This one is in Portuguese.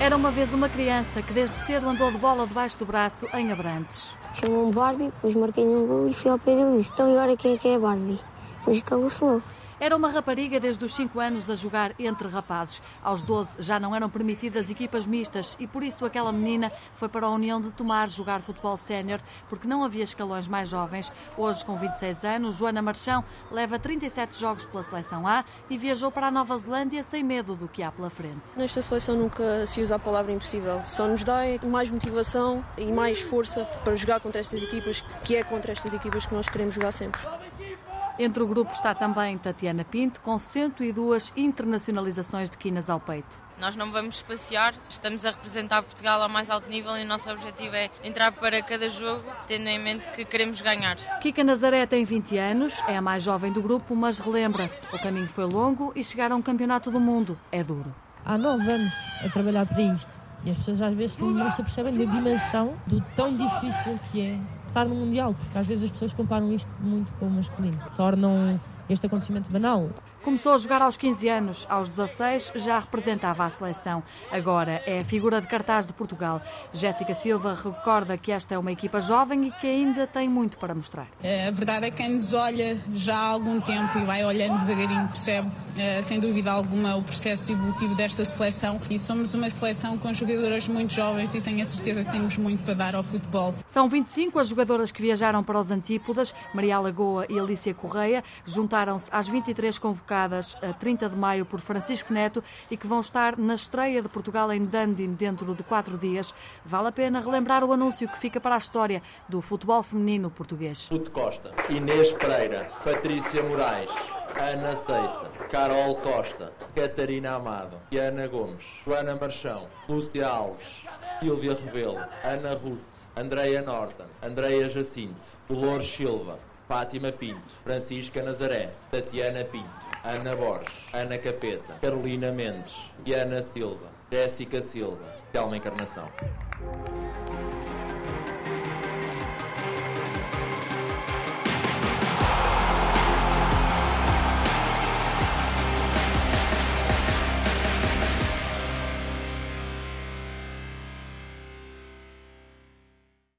Era uma vez uma criança que desde cedo andou de bola debaixo do braço em Abrantes. Chamou-me Barbie, depois marquei um gol e fui ao pé dele e disse: Então, agora quem é que é a Barbie? Depois calou-se logo. Era uma rapariga desde os 5 anos a jogar entre rapazes. Aos 12 já não eram permitidas equipas mistas e por isso aquela menina foi para a União de Tomar jogar futebol sénior, porque não havia escalões mais jovens. Hoje, com 26 anos, Joana Marchão leva 37 jogos pela seleção A e viajou para a Nova Zelândia sem medo do que há pela frente. Nesta seleção nunca se usa a palavra impossível, só nos dá mais motivação e mais força para jogar contra estas equipas, que é contra estas equipas que nós queremos jogar sempre. Entre o grupo está também Tatiana Pinto, com 102 internacionalizações de quinas ao peito. Nós não vamos passear, estamos a representar Portugal ao mais alto nível e o nosso objetivo é entrar para cada jogo, tendo em mente que queremos ganhar. Kika Nazaré tem 20 anos, é a mais jovem do grupo, mas relembra: o caminho foi longo e chegar a um campeonato do mundo é duro. Há nove anos a trabalhar para isto e as pessoas às vezes não se percebem da dimensão do tão difícil que é estar no Mundial, porque às vezes as pessoas comparam isto muito com o masculino, tornam este acontecimento banal. Começou a jogar aos 15 anos, aos 16 já representava a seleção. Agora é a figura de cartaz de Portugal. Jéssica Silva recorda que esta é uma equipa jovem e que ainda tem muito para mostrar. A verdade é que quem nos olha já há algum tempo e vai olhando devagarinho percebe, eh, sem dúvida alguma, o processo evolutivo desta seleção. E somos uma seleção com jogadoras muito jovens e tenho a certeza que temos muito para dar ao futebol. São 25 as jogadoras que viajaram para os Antípodas. Maria Lagoa e Alicia Correia juntaram-se às 23 convocadas convocadas a 30 de maio por Francisco Neto e que vão estar na estreia de Portugal em Dundee dentro de quatro dias. Vale a pena relembrar o anúncio que fica para a história do futebol feminino português. Ruth Costa, Inês Pereira, Patrícia Moraes, Ana Steixa, Carol Costa, Catarina Amado, Ana Gomes, Joana Marchão, Lúcia Alves, Silvia Rebelo, Ana Ruth, Andreia Norton, Andreia Jacinto, Dolores Silva, Fátima Pinto, Francisca Nazaré, Tatiana Pinto, Ana Borges, Ana Capeta, Carolina Mendes, Diana Silva, Jéssica Silva, Telma Encarnação.